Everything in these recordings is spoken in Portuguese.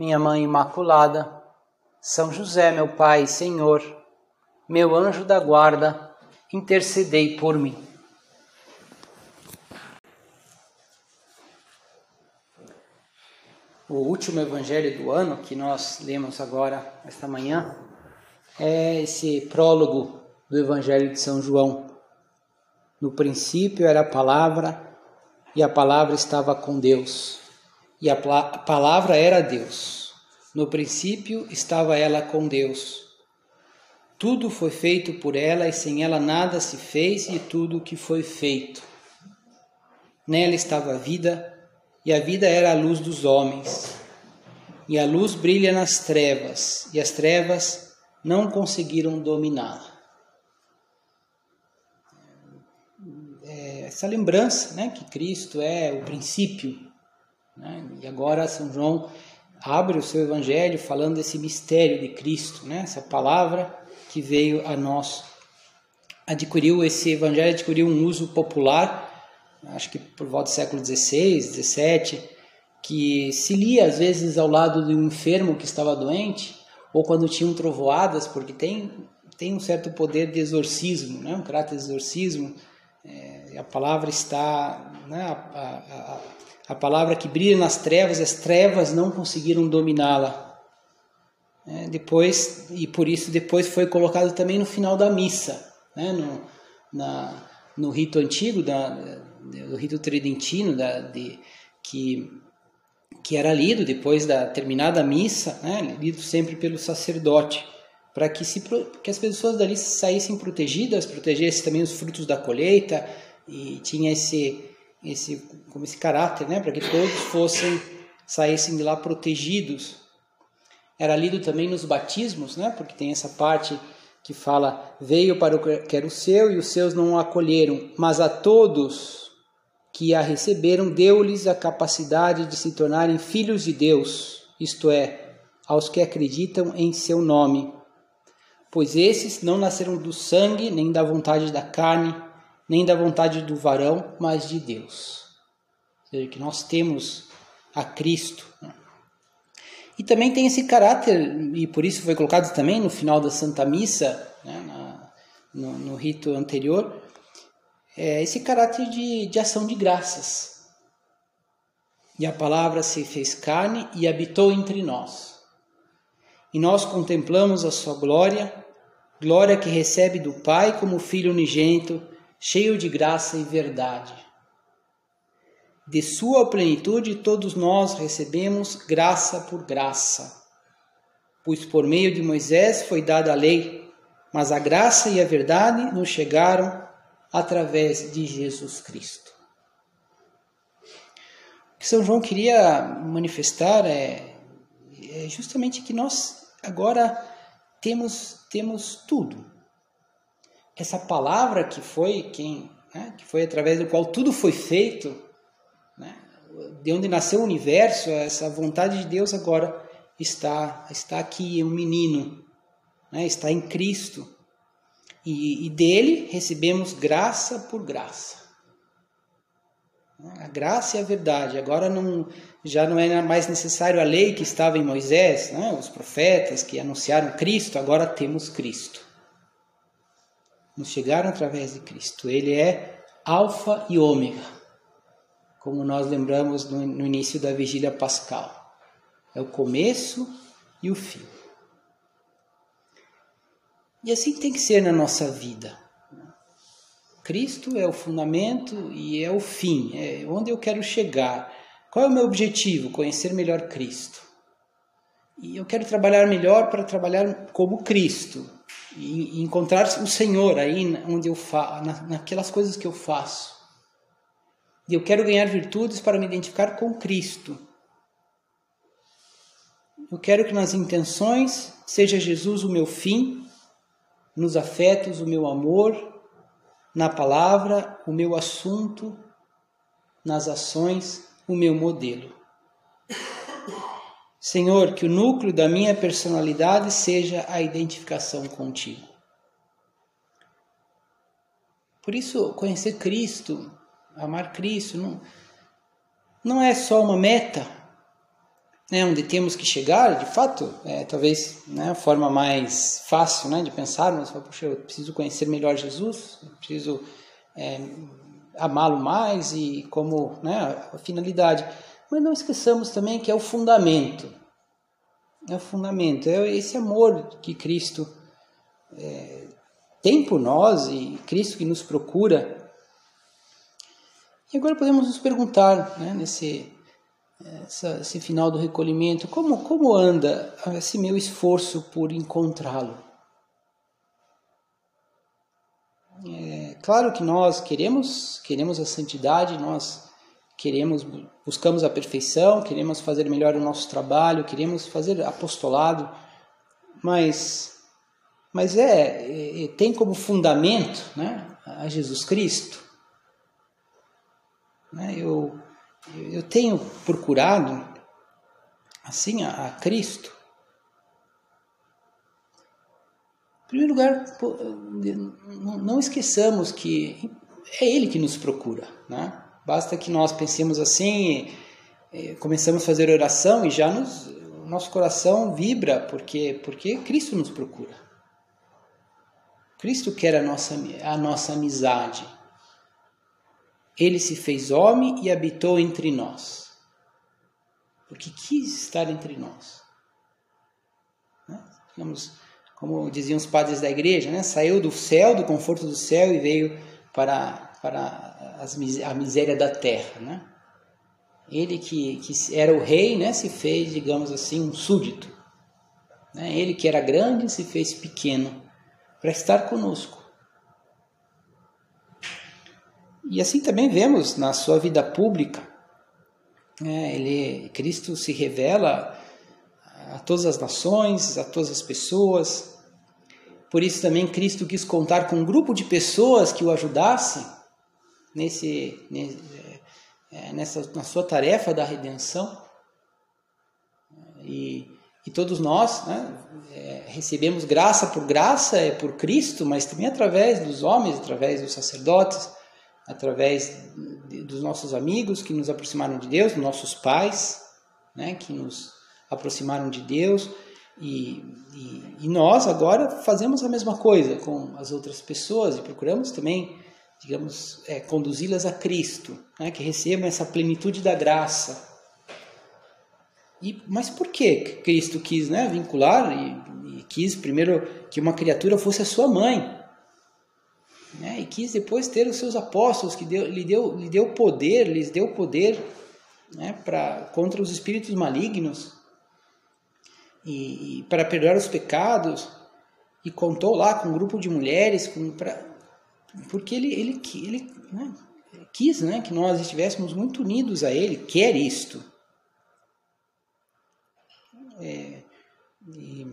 minha Mãe Imaculada, São José, meu Pai, Senhor, meu anjo da guarda, intercedei por mim. O último evangelho do ano que nós lemos agora, esta manhã, é esse prólogo do Evangelho de São João. No princípio era a palavra, e a palavra estava com Deus e a palavra era Deus. No princípio estava ela com Deus. Tudo foi feito por ela e sem ela nada se fez e tudo o que foi feito. Nela estava a vida e a vida era a luz dos homens. E a luz brilha nas trevas e as trevas não conseguiram dominá-la. É essa lembrança né, que Cristo é o princípio né? E agora São João abre o seu evangelho falando desse mistério de Cristo, né? essa palavra que veio a nós. Adquiriu esse evangelho, adquiriu um uso popular, acho que por volta do século XVI, XVII, que se lia às vezes ao lado de um enfermo que estava doente, ou quando tinham trovoadas, porque tem, tem um certo poder de exorcismo, né? um caráter de exorcismo. É, a palavra está. Né? A, a, a, a palavra que brilha nas trevas, as trevas não conseguiram dominá-la. É, depois e por isso depois foi colocado também no final da missa, né, no, na, no rito antigo da, do rito tridentino da, de, que que era lido depois da terminada missa, né, lido sempre pelo sacerdote, para que, se, que as pessoas dali saíssem protegidas, protegessem também os frutos da colheita e tinha esse esse como esse caráter, né, para que todos fossem saíssem de lá protegidos. Era lido também nos batismos, né, porque tem essa parte que fala: veio para o que era o seu e os seus não o acolheram, mas a todos que a receberam deu-lhes a capacidade de se tornarem filhos de Deus, isto é, aos que acreditam em seu nome. Pois esses não nasceram do sangue, nem da vontade da carne, nem da vontade do varão, mas de Deus. Ou seja, que nós temos a Cristo. Né? E também tem esse caráter, e por isso foi colocado também no final da Santa Missa, né, na, no, no, rito anterior, é esse caráter de, de ação de graças. E a palavra se fez carne e habitou entre nós. E nós contemplamos a sua glória, glória que recebe do Pai como Filho unigênito, cheio de graça e verdade. De sua plenitude todos nós recebemos graça por graça. Pois por meio de Moisés foi dada a lei, mas a graça e a verdade nos chegaram através de Jesus Cristo. O que São João queria manifestar é, é justamente que nós agora temos, temos tudo essa palavra que foi quem, né, que foi através do qual tudo foi feito, né, de onde nasceu o universo, essa vontade de Deus agora está está aqui, um menino, né, está em Cristo e, e dele recebemos graça por graça. A graça e a verdade. Agora não, já não é mais necessário a lei que estava em Moisés, né? os profetas que anunciaram Cristo, agora temos Cristo nos chegaram através de Cristo. Ele é Alfa e Ômega, como nós lembramos no, no início da vigília pascal. É o começo e o fim. E assim tem que ser na nossa vida. Cristo é o fundamento e é o fim, é onde eu quero chegar. Qual é o meu objetivo? Conhecer melhor Cristo. E eu quero trabalhar melhor para trabalhar como Cristo, e, encontrar o Senhor aí onde eu fa na, naquelas coisas que eu faço. E eu quero ganhar virtudes para me identificar com Cristo. eu quero que nas intenções seja Jesus o meu fim, nos afetos o meu amor, na palavra o meu assunto, nas ações o meu modelo. Senhor, que o núcleo da minha personalidade seja a identificação contigo. Por isso, conhecer Cristo, amar Cristo, não, não é só uma meta, né, onde temos que chegar, de fato, é talvez né, a forma mais fácil né, de pensar, mas puxa, eu preciso conhecer melhor Jesus, preciso é, amá-lo mais e como né, a finalidade. Mas não esqueçamos também que é o fundamento. É o fundamento, é esse amor que Cristo é, tem por nós e Cristo que nos procura. E agora podemos nos perguntar, né, nesse essa, esse final do recolhimento, como, como anda esse meu esforço por encontrá-lo? É, claro que nós queremos, queremos a santidade, nós queremos, buscamos a perfeição, queremos fazer melhor o nosso trabalho, queremos fazer apostolado, mas, mas é, é tem como fundamento né, a Jesus Cristo. Né, eu eu tenho procurado assim a, a Cristo. Em primeiro lugar, não esqueçamos que é Ele que nos procura. Né? Basta que nós pensemos assim, começamos a fazer oração e já nos, o nosso coração vibra, porque, porque Cristo nos procura. Cristo quer a nossa, a nossa amizade. Ele se fez homem e habitou entre nós, porque quis estar entre nós. Né? Digamos, como diziam os padres da igreja, né? saiu do céu, do conforto do céu e veio para, para as, a miséria da terra. Né? Ele que, que era o rei né? se fez, digamos assim, um súdito. Né? Ele que era grande se fez pequeno para estar conosco. E assim também vemos na sua vida pública, é, ele, Cristo se revela a todas as nações, a todas as pessoas. Por isso também Cristo quis contar com um grupo de pessoas que o ajudassem nesse, é, nessa, na sua tarefa da redenção. E, e todos nós né, é, recebemos graça por graça, é por Cristo, mas também através dos homens, através dos sacerdotes através dos nossos amigos que nos aproximaram de Deus, dos nossos pais, né, que nos aproximaram de Deus, e, e, e, nós agora fazemos a mesma coisa com as outras pessoas e procuramos também, digamos, é, conduzi-las a Cristo, né, que recebam essa plenitude da graça. E, mas por que Cristo quis né, vincular e, e quis primeiro que uma criatura fosse a sua mãe? né? e quis depois ter os seus apóstolos, que deu, lhe, deu, lhe deu poder, lhes deu poder né? pra, contra os espíritos malignos e, e para perdoar os pecados, e contou lá com um grupo de mulheres, com, pra, porque ele, ele, ele né? quis né? que nós estivéssemos muito unidos a ele, quer isto. É, e,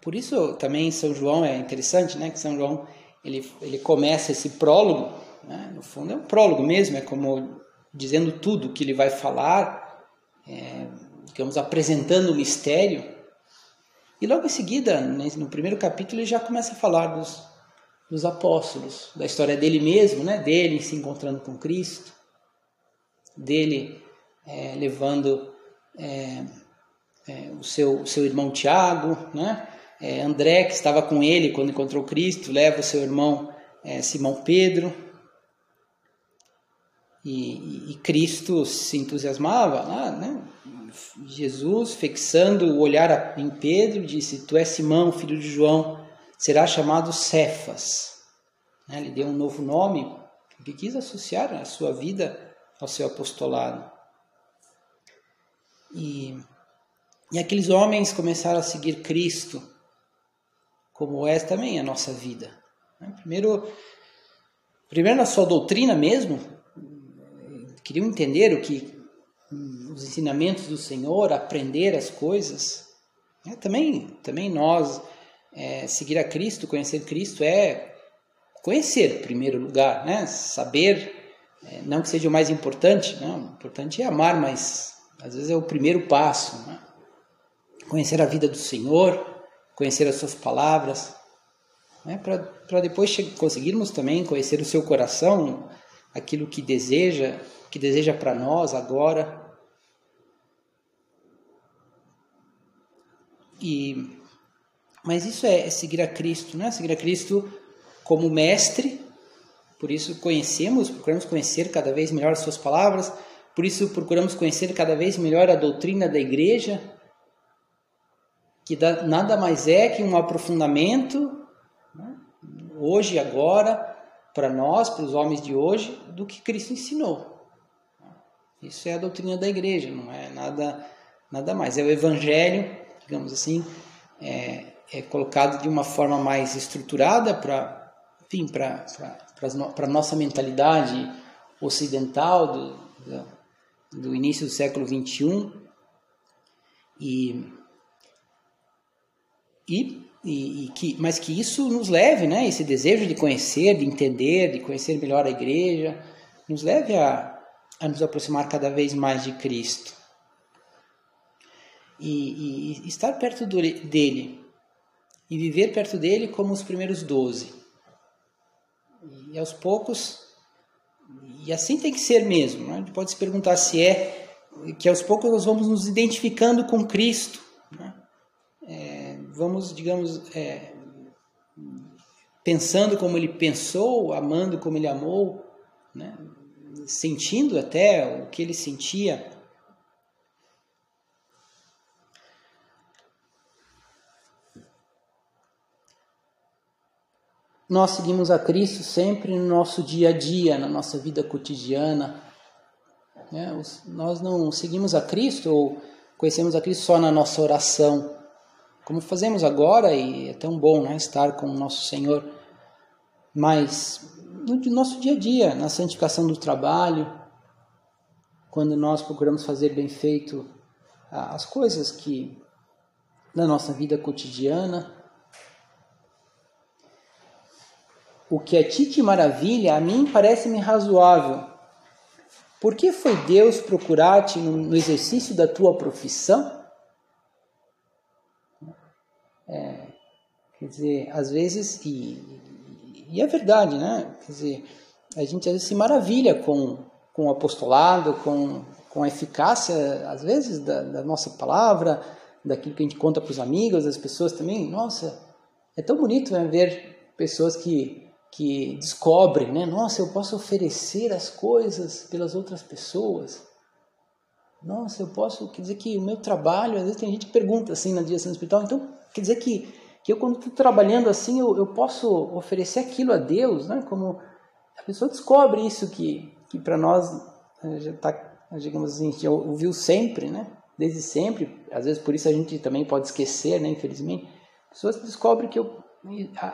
por isso também São João é interessante, né? Que São João ele, ele começa esse prólogo, né? no fundo é um prólogo mesmo, é como dizendo tudo que ele vai falar, é, digamos apresentando o mistério. E logo em seguida, no primeiro capítulo, ele já começa a falar dos, dos apóstolos, da história dele mesmo, né? Dele se encontrando com Cristo, dele é, levando é, é, o, seu, seu irmão Tiago, né? É, André, que estava com ele quando encontrou Cristo, leva o seu irmão é, Simão Pedro. E, e, Cristo se entusiasmava lá, né? Jesus, fixando o olhar em Pedro, disse: Tu és Simão, filho de João, será chamado Cefas. Né? Ele deu um novo nome, porque quis associar a sua vida ao seu apostolado. E, e aqueles homens começaram a seguir Cristo como é também a nossa vida. Né? Primeiro, primeiro na sua doutrina mesmo, queriam entender o que hum, os ensinamentos do Senhor, aprender as coisas. É, também, também nós, é, seguir a Cristo, conhecer Cristo é conhecer, em primeiro lugar, né? saber, é, não que seja o mais importante, não, o importante é amar, mas às vezes é o primeiro passo. Né? Conhecer a vida do Senhor, conhecer as suas palavras, né? para depois conseguirmos também conhecer o seu coração, aquilo que deseja, que deseja para nós agora. E mas isso é, é seguir a Cristo, né? Seguir a Cristo como mestre. Por isso conhecemos, procuramos conhecer cada vez melhor as suas palavras. Por isso procuramos conhecer cada vez melhor a doutrina da igreja, que nada mais é que um aprofundamento né? hoje agora para nós, para os homens de hoje, do que Cristo ensinou. Isso é a doutrina da igreja, não é nada, nada mais. É o evangelho, digamos assim, é, é colocado de uma forma mais estruturada para, para a nossa mentalidade ocidental do, do, do início do século 21 e, e e, e, que, mas que isso nos leve, né, esse desejo de conhecer, de entender, de conhecer melhor a igreja, nos leve a, a nos aproximar cada vez mais de Cristo. E, e estar perto do, dele, e viver perto dele como os primeiros doze. E aos poucos, e assim tem que ser mesmo. Né? A gente pode se perguntar se é que aos poucos nós vamos nos identificando com Cristo. Né? É, vamos, digamos, é, pensando como ele pensou, amando como ele amou, né? sentindo até o que ele sentia. Nós seguimos a Cristo sempre no nosso dia a dia, na nossa vida cotidiana. Né? Nós não seguimos a Cristo ou conhecemos a Cristo só na nossa oração como fazemos agora, e é tão bom né, estar com o nosso Senhor, mas no nosso dia a dia, na santificação do trabalho, quando nós procuramos fazer bem feito as coisas que da nossa vida cotidiana, o que a ti te maravilha, a mim parece-me razoável. Por que foi Deus procurar-te no exercício da tua profissão? É, quer dizer, às vezes, e, e é verdade, né? Quer dizer, a gente às vezes se maravilha com, com o apostolado, com, com a eficácia, às vezes, da, da nossa palavra, daquilo que a gente conta para os amigos, das pessoas também. Nossa, é tão bonito né, ver pessoas que, que descobrem, né? Nossa, eu posso oferecer as coisas pelas outras pessoas. Nossa, eu posso, quer dizer que o meu trabalho, às vezes tem gente que pergunta assim na direção do hospital, então Quer dizer que, que eu, quando estou trabalhando assim, eu, eu posso oferecer aquilo a Deus, né? Como a pessoa descobre isso que, que para nós já está, digamos assim, já ouviu sempre, né? Desde sempre. Às vezes por isso a gente também pode esquecer, né? Infelizmente. Pessoas descobrem que eu,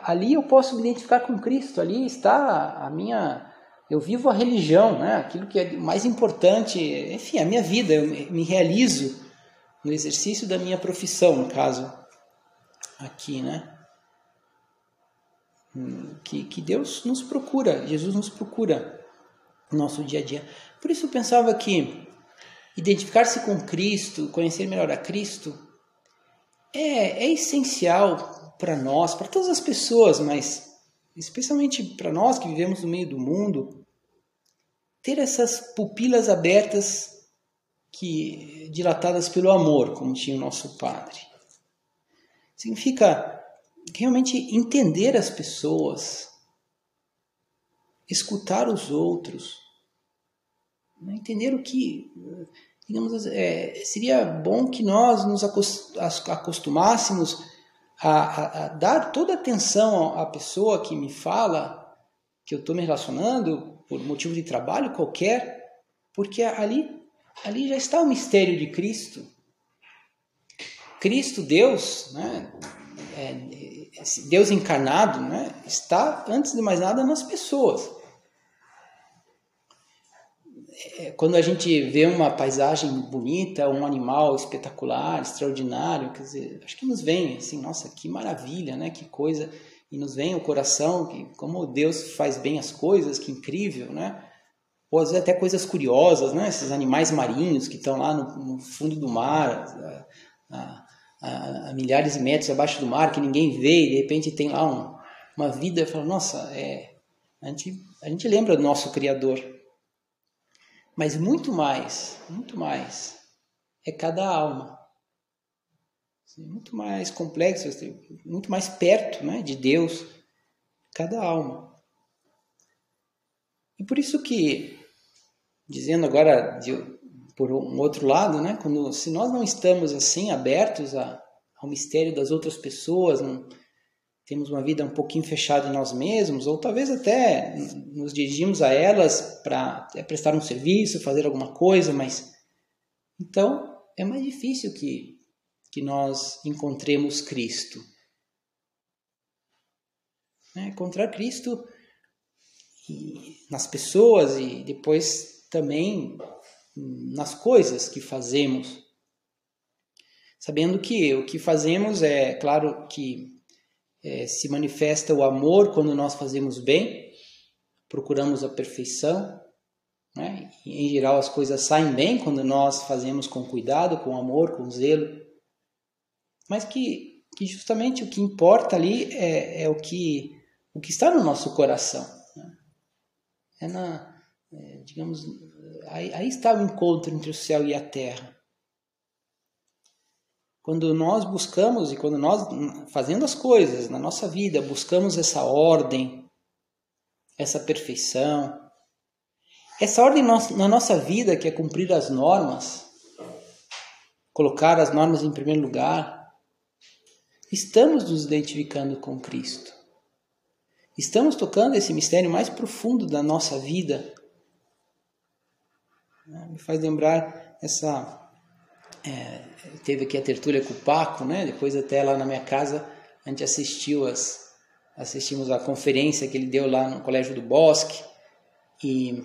ali eu posso me identificar com Cristo, ali está a minha eu vivo a religião, né? aquilo que é mais importante, enfim, a minha vida, eu me realizo no exercício da minha profissão, no caso aqui, né? Que, que Deus nos procura, Jesus nos procura no nosso dia a dia. Por isso eu pensava que identificar-se com Cristo, conhecer melhor a Cristo, é, é essencial para nós, para todas as pessoas, mas especialmente para nós que vivemos no meio do mundo, ter essas pupilas abertas que dilatadas pelo amor, como tinha o nosso Padre. Significa realmente entender as pessoas, escutar os outros, né? entender o que, digamos, é, seria bom que nós nos acostumássemos a, a, a dar toda atenção à pessoa que me fala, que eu estou me relacionando por motivo de trabalho qualquer, porque ali, ali já está o mistério de Cristo. Cristo, Deus, né, é, Deus encarnado, né, está, antes de mais nada, nas pessoas. É, quando a gente vê uma paisagem bonita, um animal espetacular, extraordinário, quer dizer, acho que nos vem assim, nossa, que maravilha, né? Que coisa e nos vem o coração que como Deus faz bem as coisas, que incrível, né? Ou às vezes até coisas curiosas, né? Esses animais marinhos que estão lá no, no fundo do mar, a, a, a, milhares de metros abaixo do mar, que ninguém vê, e de repente tem lá um, uma vida, fala, nossa, é, a gente, a gente lembra do nosso Criador. Mas muito mais, muito mais, é cada alma. Muito mais complexo, muito mais perto né, de Deus, cada alma. E por isso que, dizendo agora de, por um outro lado, né, quando, se nós não estamos assim abertos a, ao mistério das outras pessoas, não, temos uma vida um pouquinho fechada em nós mesmos, ou talvez até nos dirigimos a elas para prestar um serviço, fazer alguma coisa, mas então é mais difícil que, que nós encontremos Cristo. Né? Encontrar Cristo nas pessoas e depois também nas coisas que fazemos. Sabendo que o que fazemos é, claro, que é, se manifesta o amor quando nós fazemos bem, procuramos a perfeição. Né? em geral, as coisas saem bem quando nós fazemos com cuidado, com amor, com zelo. Mas que, que justamente o que importa ali é, é o, que, o que está no nosso coração. Né? É na, é, digamos, aí, aí está o encontro entre o céu e a terra. Quando nós buscamos e quando nós, fazendo as coisas na nossa vida, buscamos essa ordem, essa perfeição, essa ordem na nossa vida que é cumprir as normas, colocar as normas em primeiro lugar, estamos nos identificando com Cristo. Estamos tocando esse mistério mais profundo da nossa vida. Me faz lembrar essa é, teve aqui a tertúlia com o Paco, né? Depois até lá na minha casa a gente assistiu as assistimos a conferência que ele deu lá no Colégio do Bosque e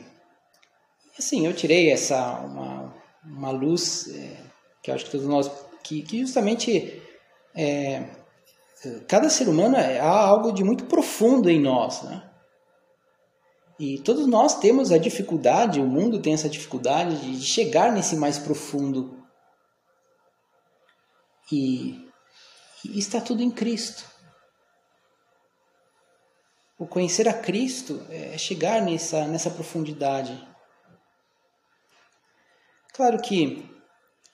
assim eu tirei essa uma, uma luz é, que eu acho que todos nós que, que justamente é, cada ser humano é, há algo de muito profundo em nós, né? E todos nós temos a dificuldade, o mundo tem essa dificuldade de chegar nesse mais profundo e, está tudo em Cristo. O conhecer a Cristo é chegar nessa, nessa profundidade. Claro que,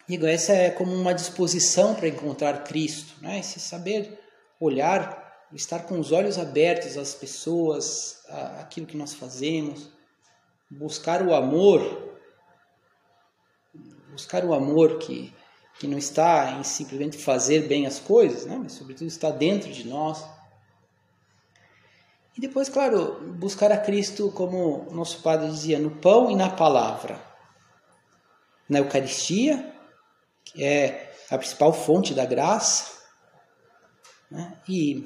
digo, essa é como uma disposição para encontrar Cristo, né? esse saber olhar, estar com os olhos abertos às pessoas, àquilo que nós fazemos, buscar o amor, buscar o amor que, que não está em simplesmente fazer bem as coisas, né? mas sobretudo está dentro de nós. E depois, claro, buscar a Cristo, como o nosso Padre dizia, no pão e na palavra. Na Eucaristia, que é a principal fonte da graça, né? e,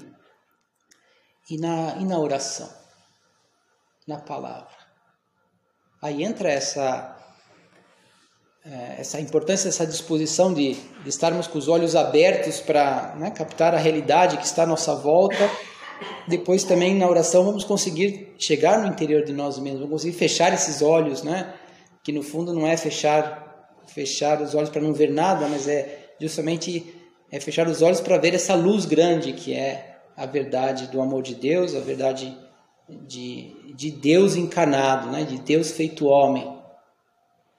e, na, e na oração, na palavra. Aí entra essa essa importância, essa disposição de, de, estarmos com os olhos abertos para né, captar a realidade que está à nossa volta. Depois também na oração vamos conseguir chegar no interior de nós mesmos, vamos conseguir fechar esses olhos, né? Que no fundo não é fechar fechar os olhos para não ver nada, mas é justamente é fechar os olhos para ver essa luz grande que é a verdade do amor de Deus, a verdade de, de Deus encarnado, né? De Deus feito homem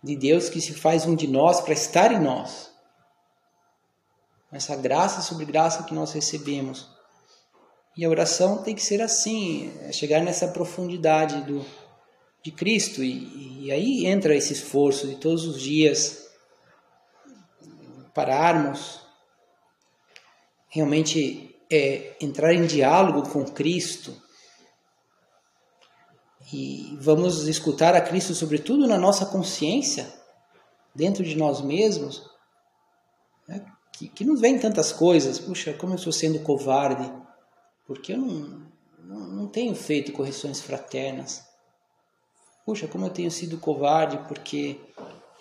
de Deus que se faz um de nós para estar em nós. Essa graça sobre graça que nós recebemos. E a oração tem que ser assim, é chegar nessa profundidade do, de Cristo. E, e aí entra esse esforço de todos os dias pararmos, realmente é, entrar em diálogo com Cristo, e vamos escutar a Cristo, sobretudo na nossa consciência, dentro de nós mesmos, né? que, que nos vem tantas coisas. Puxa, como eu estou sendo covarde, porque eu não, não, não tenho feito correções fraternas. puxa, como eu tenho sido covarde, porque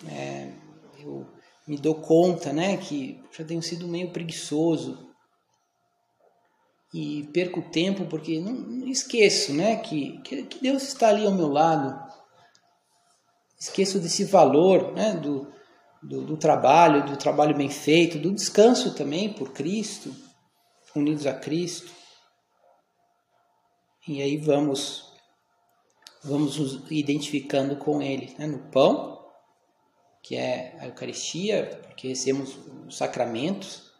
é, eu me dou conta, né, que já tenho sido meio preguiçoso e perco tempo porque não, não esqueço, né, que, que, Deus está ali ao meu lado. Esqueço desse valor, né, do, do, do trabalho, do trabalho bem feito, do descanso também por Cristo, unidos a Cristo. E aí vamos vamos nos identificando com Ele, né? no pão, que é a Eucaristia, porque recebemos os sacramentos.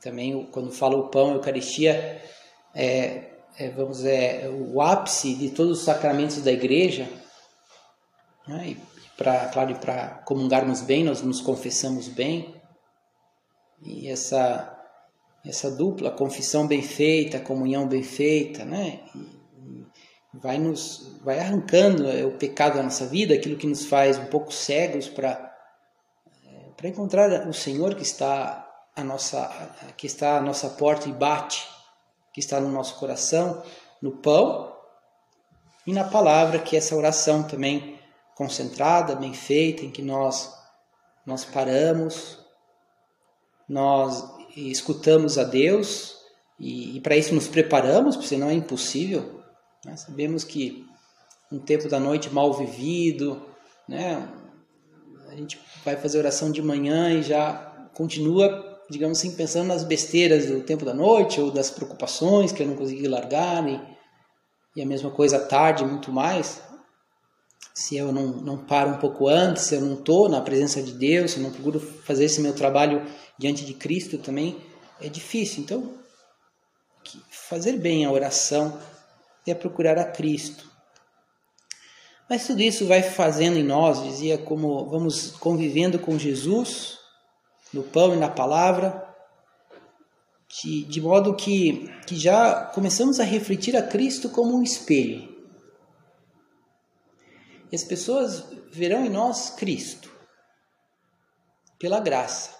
Também quando fala o pão, a Eucaristia é, é vamos é o ápice de todos os sacramentos da Igreja. Né? E para claro, para comungarmos bem, nós nos confessamos bem. E essa essa dupla confissão bem feita, comunhão bem feita, né? Vai nos vai arrancando é, o pecado da nossa vida, aquilo que nos faz um pouco cegos para é, para encontrar o Senhor que está a nossa que está à nossa porta e bate, que está no nosso coração, no pão e na palavra, que é essa oração também concentrada, bem feita, em que nós nós paramos, nós escutamos a Deus e, e para isso nos preparamos, porque senão é impossível né? Sabemos que um tempo da noite mal vivido, né? a gente vai fazer oração de manhã e já continua, digamos assim, pensando nas besteiras do tempo da noite ou das preocupações que eu não consegui largar e, e a mesma coisa à tarde, muito mais. Se eu não, não paro um pouco antes, se eu não estou na presença de Deus, se eu não procuro fazer esse meu trabalho diante de Cristo também, é difícil. Então, fazer bem a oração é procurar a Cristo. Mas tudo isso vai fazendo em nós, dizia, como vamos convivendo com Jesus, no pão e na palavra, de, de modo que, que já começamos a refletir a Cristo como um espelho. E as pessoas verão em nós Cristo, pela graça.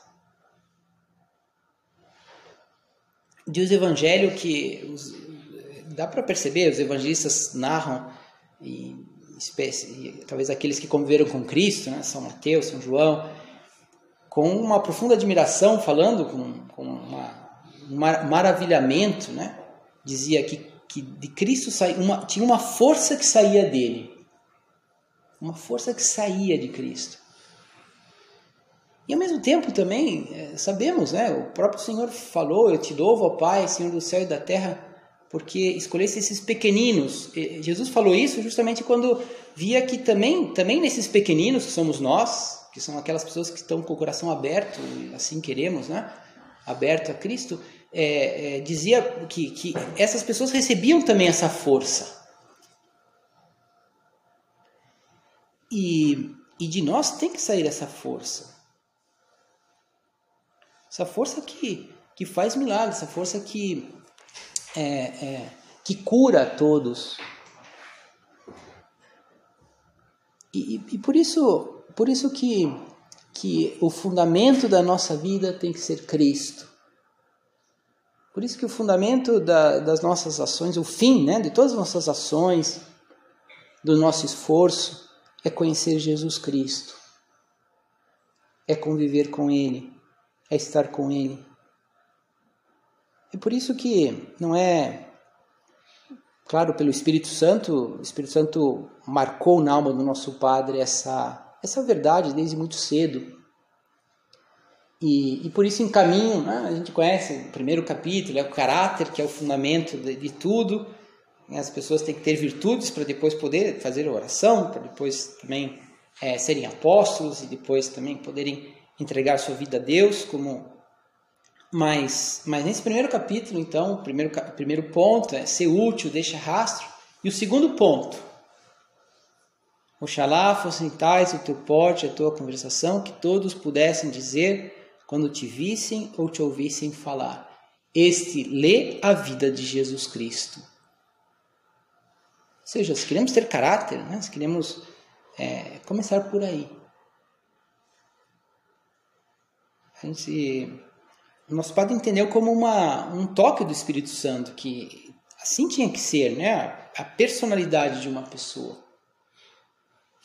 Diz o Evangelho que os, dá para perceber, os evangelistas narram, e, e, talvez aqueles que conviveram com Cristo, né, São Mateus, São João, com uma profunda admiração, falando com, com uma, um maravilhamento, né, dizia que, que de Cristo saía uma, tinha uma força que saía dele, uma força que saía de Cristo. E ao mesmo tempo também é, sabemos, né, o próprio Senhor falou: Eu te louvo, ó Pai, Senhor do céu e da terra, porque escolhesse esses pequeninos. Jesus falou isso justamente quando via que também, também nesses pequeninos que somos nós, que são aquelas pessoas que estão com o coração aberto, assim queremos, né? aberto a Cristo, é, é, dizia que, que essas pessoas recebiam também essa força. E, e de nós tem que sair essa força. Essa força que, que faz milagres, essa força que, é, é, que cura a todos. E, e, por isso, por isso que, que o fundamento da nossa vida tem que ser Cristo. Por isso que o fundamento da, das nossas ações, o fim né, de todas as nossas ações, do nosso esforço, é conhecer Jesus Cristo. É conviver com Ele, é estar com Ele. É por isso que não é, claro, pelo Espírito Santo, o Espírito Santo marcou na alma do nosso Padre essa, essa verdade desde muito cedo. E, e por isso, em caminho, né, a gente conhece o primeiro capítulo, é o caráter, que é o fundamento de, de tudo. As pessoas têm que ter virtudes para depois poder fazer oração, para depois também é, serem apóstolos e depois também poderem entregar sua vida a Deus como mas, mas nesse primeiro capítulo, então, o primeiro, primeiro ponto é ser útil, deixa rastro. E o segundo ponto, Oxalá fossem tais o teu porte, a tua conversação, que todos pudessem dizer quando te vissem ou te ouvissem falar. Este lê a vida de Jesus Cristo. Ou seja, se queremos ter caráter, né? se queremos é, começar por aí. A gente o nosso padre entendeu como uma, um toque do Espírito Santo, que assim tinha que ser, né? A personalidade de uma pessoa.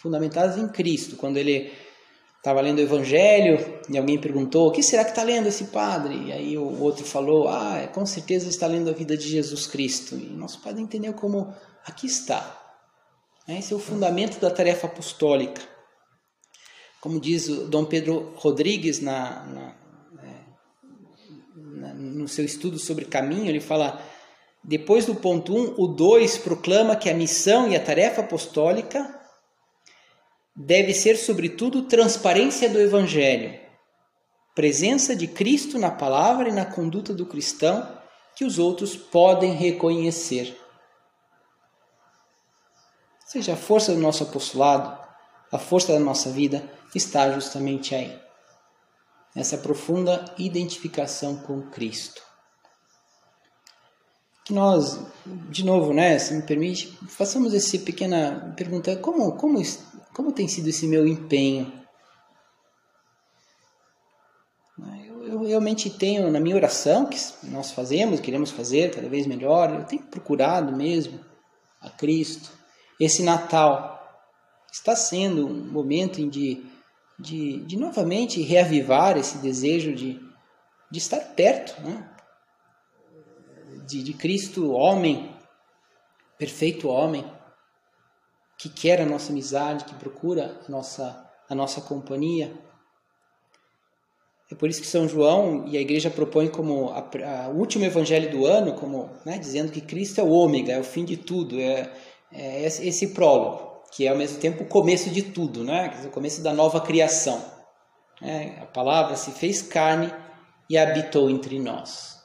Fundamentadas em Cristo. Quando ele estava lendo o Evangelho e alguém perguntou: O que será que está lendo esse padre? E aí o outro falou: Ah, com certeza está lendo a vida de Jesus Cristo. E nosso padre entendeu como: aqui está. Esse é o fundamento da tarefa apostólica. Como diz o Dom Pedro Rodrigues na, na, é, na, no seu estudo sobre caminho, ele fala: depois do ponto 1, um, o 2 proclama que a missão e a tarefa apostólica deve ser, sobretudo, transparência do Evangelho, presença de Cristo na palavra e na conduta do cristão que os outros podem reconhecer. Ou seja, a força do nosso apostolado, a força da nossa vida está justamente aí, nessa profunda identificação com Cristo. Que nós, de novo, né, se me permite, façamos essa pequena pergunta: como, como como tem sido esse meu empenho? Eu, realmente tenho na minha oração, que nós fazemos, queremos fazer cada vez melhor, eu tenho procurado mesmo a Cristo. Esse Natal está sendo um momento de, de, de novamente reavivar esse desejo de, de estar perto né? de, de Cristo, homem, perfeito homem que quer a nossa amizade, que procura a nossa, a nossa companhia. É por isso que São João e a igreja propõem como a, a último evangelho do ano, como né, dizendo que Cristo é o ômega, é o fim de tudo, é, é esse, esse prólogo, que é ao mesmo tempo o começo de tudo, né, o começo da nova criação. É, a palavra se fez carne e habitou entre nós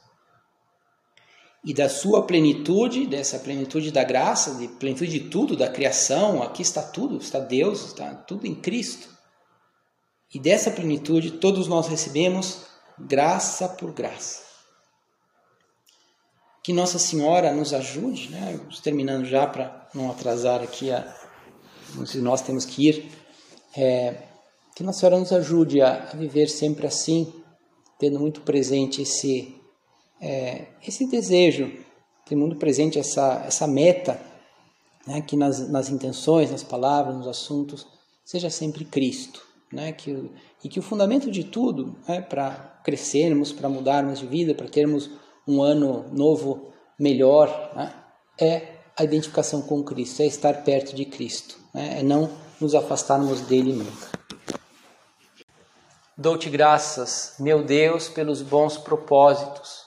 e da sua plenitude, dessa plenitude da graça, de plenitude de tudo, da criação, aqui está tudo, está Deus, está tudo em Cristo. E dessa plenitude todos nós recebemos graça por graça. Que Nossa Senhora nos ajude, né? terminando já para não atrasar aqui, a, se nós temos que ir, é, que Nossa Senhora nos ajude a, a viver sempre assim, tendo muito presente esse é, esse desejo, ter muito presente essa, essa meta, né, que nas, nas intenções, nas palavras, nos assuntos, seja sempre Cristo. Né, que, e que o fundamento de tudo, né, para crescermos, para mudarmos de vida, para termos um ano novo melhor, né, é a identificação com Cristo, é estar perto de Cristo, né, é não nos afastarmos dele nunca. Dou-te graças, meu Deus, pelos bons propósitos